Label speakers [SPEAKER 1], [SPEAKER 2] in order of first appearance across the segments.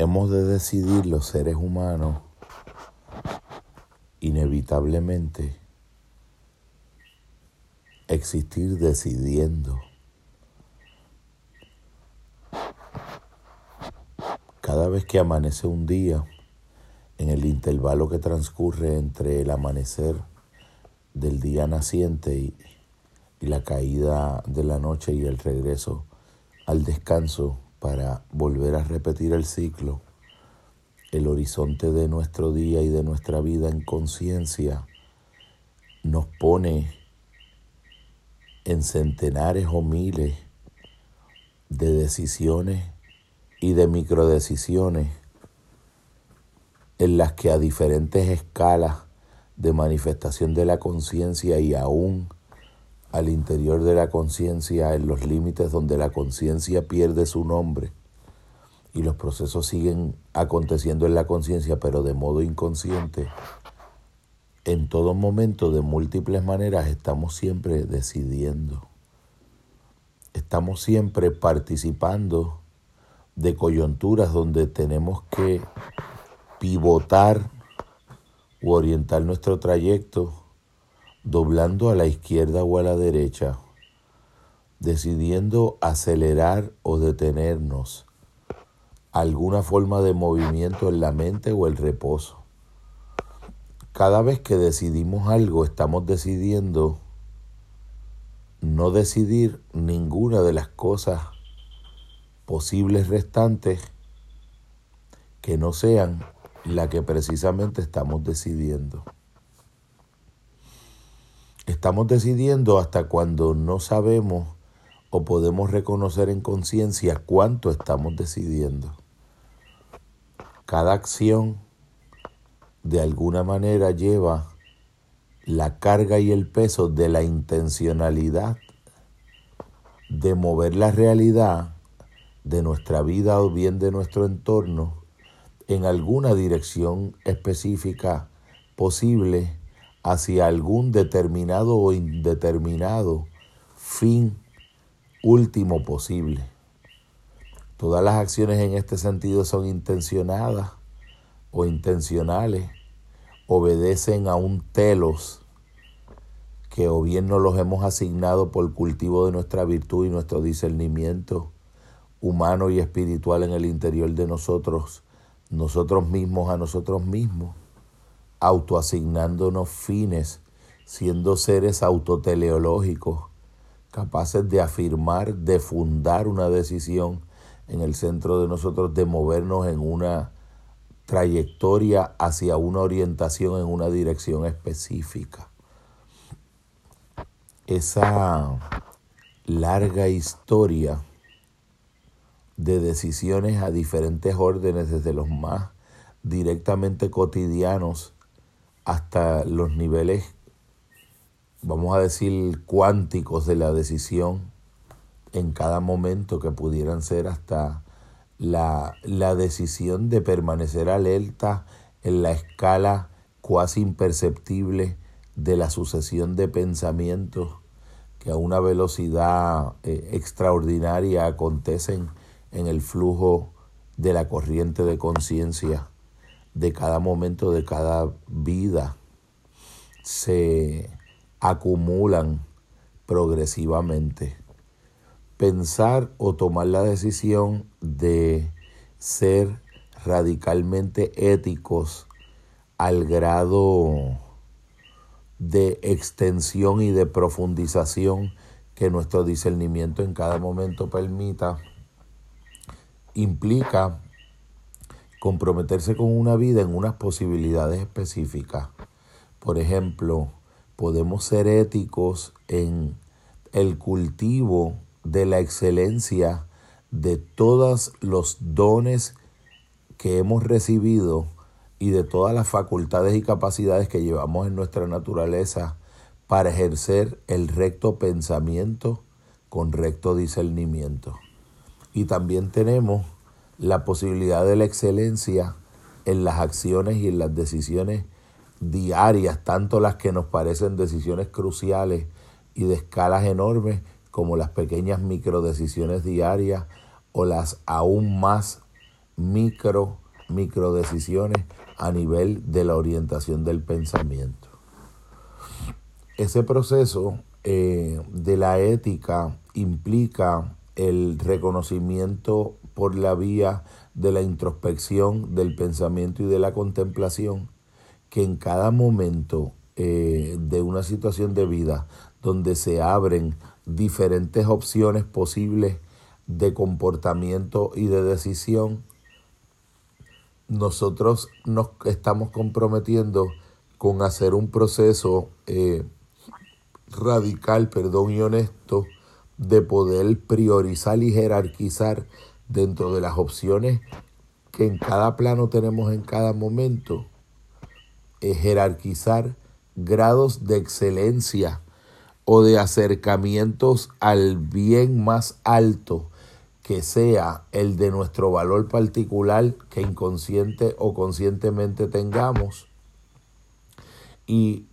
[SPEAKER 1] hemos de decidir los seres humanos inevitablemente existir decidiendo. Cada vez que amanece un día, en el intervalo que transcurre entre el amanecer del día naciente y, la caída de la noche y el regreso al descanso para volver a repetir el ciclo, el horizonte de nuestro día y de nuestra vida en conciencia nos pone en centenares o miles de decisiones y de microdecisiones en las que a diferentes escalas de manifestación de la conciencia y aún al interior de la conciencia, en los límites donde la conciencia pierde su nombre y los procesos siguen aconteciendo en la conciencia, pero de modo inconsciente, en todo momento, de múltiples maneras, estamos siempre decidiendo. Estamos siempre participando de coyunturas donde tenemos que pivotar o orientar nuestro trayecto doblando a la izquierda o a la derecha, decidiendo acelerar o detenernos, alguna forma de movimiento en la mente o el reposo. Cada vez que decidimos algo, estamos decidiendo no decidir ninguna de las cosas posibles restantes que no sean la que precisamente estamos decidiendo. Estamos decidiendo hasta cuando no sabemos o podemos reconocer en conciencia cuánto estamos decidiendo. Cada acción de alguna manera lleva la carga y el peso de la intencionalidad de mover la realidad de nuestra vida o bien de nuestro entorno en alguna dirección específica posible hacia algún determinado o indeterminado fin último posible. Todas las acciones en este sentido son intencionadas o intencionales, obedecen a un telos que o bien nos los hemos asignado por cultivo de nuestra virtud y nuestro discernimiento humano y espiritual en el interior de nosotros, nosotros mismos a nosotros mismos, autoasignándonos fines, siendo seres autoteleológicos, capaces de afirmar, de fundar una decisión en el centro de nosotros, de movernos en una trayectoria hacia una orientación en una dirección específica. Esa larga historia de decisiones a diferentes órdenes, desde los más directamente cotidianos hasta los niveles, vamos a decir, cuánticos de la decisión en cada momento que pudieran ser hasta la, la decisión de permanecer alerta en la escala cuasi imperceptible de la sucesión de pensamientos que a una velocidad eh, extraordinaria acontecen en el flujo de la corriente de conciencia de cada momento, de cada vida, se acumulan progresivamente. Pensar o tomar la decisión de ser radicalmente éticos al grado de extensión y de profundización que nuestro discernimiento en cada momento permita, implica comprometerse con una vida en unas posibilidades específicas. Por ejemplo, podemos ser éticos en el cultivo de la excelencia de todos los dones que hemos recibido y de todas las facultades y capacidades que llevamos en nuestra naturaleza para ejercer el recto pensamiento con recto discernimiento. Y también tenemos la posibilidad de la excelencia en las acciones y en las decisiones diarias, tanto las que nos parecen decisiones cruciales y de escalas enormes, como las pequeñas microdecisiones diarias o las aún más micro, micro decisiones a nivel de la orientación del pensamiento. Ese proceso eh, de la ética implica el reconocimiento por la vía de la introspección, del pensamiento y de la contemplación, que en cada momento eh, de una situación de vida donde se abren diferentes opciones posibles de comportamiento y de decisión, nosotros nos estamos comprometiendo con hacer un proceso eh, radical, perdón, y honesto de poder priorizar y jerarquizar dentro de las opciones que en cada plano tenemos en cada momento, jerarquizar grados de excelencia o de acercamientos al bien más alto que sea el de nuestro valor particular que inconsciente o conscientemente tengamos y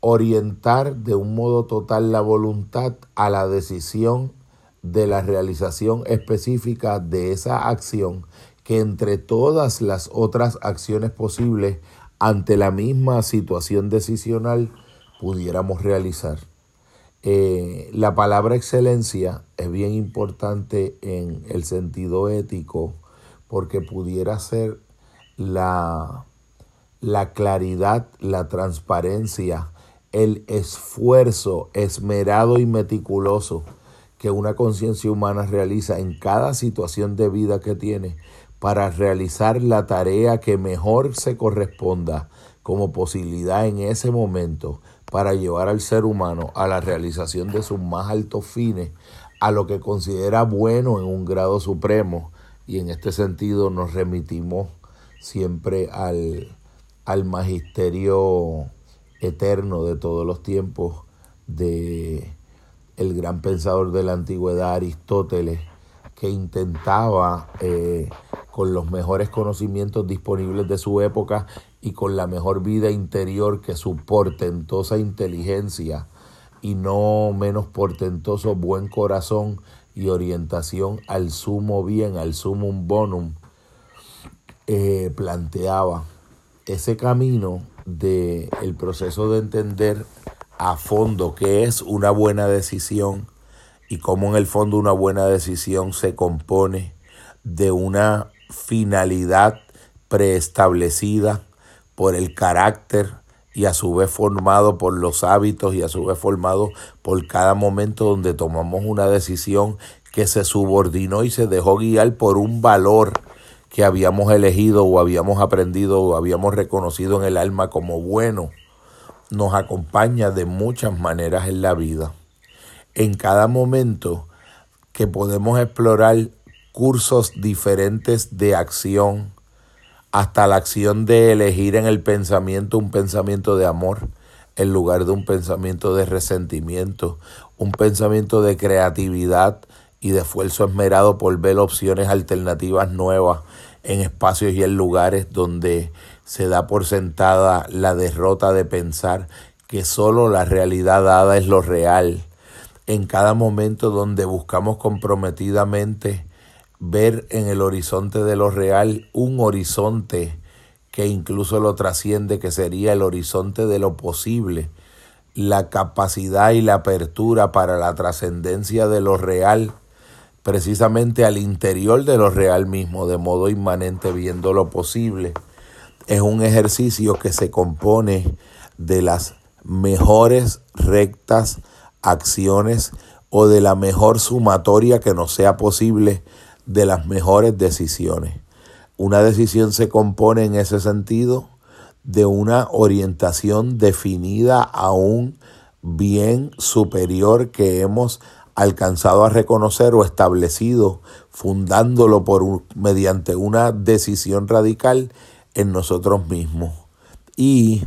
[SPEAKER 1] orientar de un modo total la voluntad a la decisión de la realización específica de esa acción que entre todas las otras acciones posibles ante la misma situación decisional pudiéramos realizar. Eh, la palabra excelencia es bien importante en el sentido ético porque pudiera ser la, la claridad, la transparencia, el esfuerzo esmerado y meticuloso que una conciencia humana realiza en cada situación de vida que tiene para realizar la tarea que mejor se corresponda como posibilidad en ese momento para llevar al ser humano a la realización de sus más altos fines, a lo que considera bueno en un grado supremo, y en este sentido nos remitimos siempre al, al magisterio eterno de todos los tiempos de el gran pensador de la antigüedad Aristóteles, que intentaba eh, con los mejores conocimientos disponibles de su época y con la mejor vida interior que su portentosa inteligencia y no menos portentoso buen corazón y orientación al sumo bien, al sumum bonum, eh, planteaba ese camino del el proceso de entender a fondo qué es una buena decisión y cómo en el fondo una buena decisión se compone de una finalidad preestablecida por el carácter y a su vez formado por los hábitos y a su vez formado por cada momento donde tomamos una decisión que se subordinó y se dejó guiar por un valor que habíamos elegido o habíamos aprendido o habíamos reconocido en el alma como bueno, nos acompaña de muchas maneras en la vida. En cada momento que podemos explorar cursos diferentes de acción, hasta la acción de elegir en el pensamiento un pensamiento de amor en lugar de un pensamiento de resentimiento, un pensamiento de creatividad y de esfuerzo esmerado por ver opciones alternativas nuevas en espacios y en lugares donde se da por sentada la derrota de pensar que solo la realidad dada es lo real. En cada momento donde buscamos comprometidamente ver en el horizonte de lo real un horizonte que incluso lo trasciende, que sería el horizonte de lo posible, la capacidad y la apertura para la trascendencia de lo real, precisamente al interior de lo real mismo, de modo inmanente, viendo lo posible, es un ejercicio que se compone de las mejores rectas acciones o de la mejor sumatoria que nos sea posible de las mejores decisiones. Una decisión se compone en ese sentido de una orientación definida a un bien superior que hemos alcanzado a reconocer o establecido, fundándolo por mediante una decisión radical en nosotros mismos. Y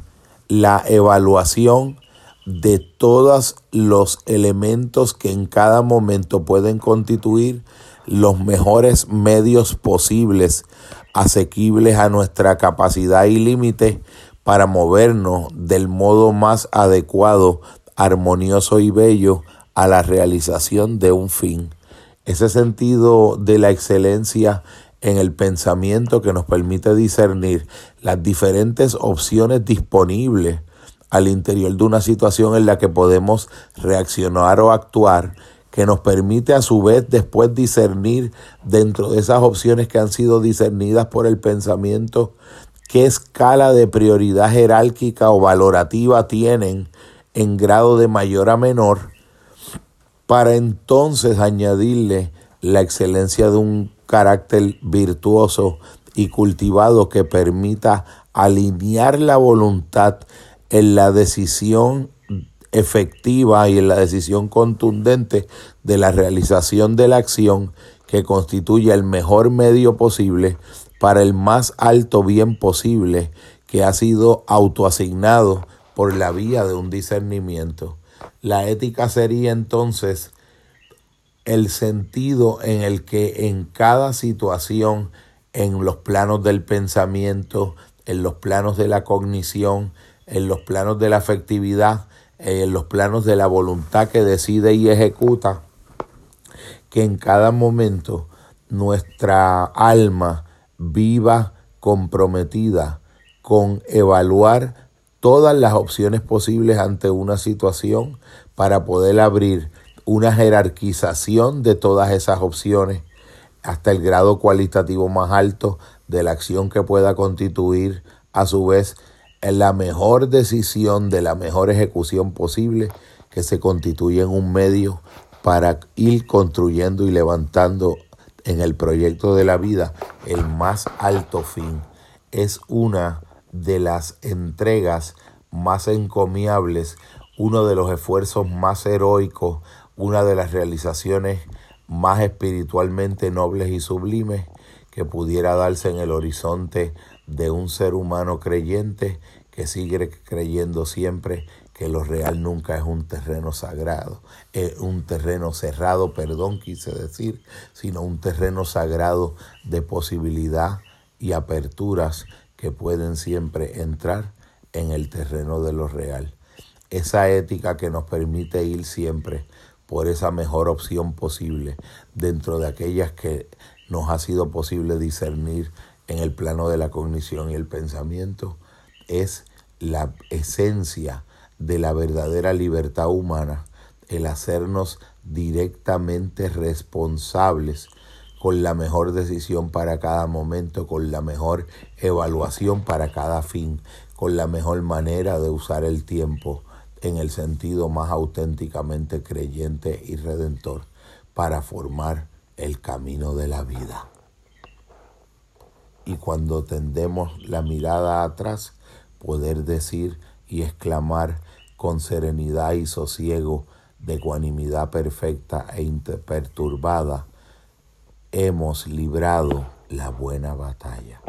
[SPEAKER 1] la evaluación de todos los elementos que en cada momento pueden constituir los mejores medios posibles, asequibles a nuestra capacidad y límite para movernos del modo más adecuado, armonioso y bello a la realización de un fin. Ese sentido de la excelencia en el pensamiento que nos permite discernir las diferentes opciones disponibles al interior de una situación en la que podemos reaccionar o actuar, que nos permite a su vez después discernir dentro de esas opciones que han sido discernidas por el pensamiento, qué escala de prioridad jerárquica o valorativa tienen en grado de mayor a menor, para entonces añadirle la excelencia de un carácter virtuoso y cultivado que permita alinear la voluntad en la decisión efectiva y en la decisión contundente de la realización de la acción que constituye el mejor medio posible para el más alto bien posible que ha sido autoasignado por la vía de un discernimiento. La ética sería entonces el sentido en el que en cada situación, en los planos del pensamiento, en los planos de la cognición, en los planos de la afectividad, en los planos de la voluntad que decide y ejecuta, que en cada momento nuestra alma viva comprometida con evaluar todas las opciones posibles ante una situación para poder abrir una jerarquización de todas esas opciones hasta el grado cualitativo más alto de la acción que pueda constituir a su vez la mejor decisión de la mejor ejecución posible que se constituye en un medio para ir construyendo y levantando en el proyecto de la vida el más alto fin. Es una de las entregas más encomiables, uno de los esfuerzos más heroicos, una de las realizaciones más espiritualmente nobles y sublimes que pudiera darse en el horizonte de un ser humano creyente que sigue creyendo siempre que lo real nunca es un terreno sagrado, es un terreno cerrado, perdón, quise decir, sino un terreno sagrado de posibilidad y aperturas que pueden siempre entrar en el terreno de lo real. Esa ética que nos permite ir siempre por esa mejor opción posible dentro de aquellas que nos ha sido posible discernir en el plano de la cognición. Y el pensamiento, es la esencia de la verdadera libertad humana, el hacernos directamente responsables con la mejor decisión para cada momento, con la mejor evaluación para cada fin, con la mejor manera de usar el tiempo en el sentido más auténticamente creyente y redentor para formar el camino de la vida. Y cuando tendemos la mirada atrás, poder decir y exclamar con serenidad y sosiego de ecuanimidad perfecta e imperturbada, hemos librado la buena batalla.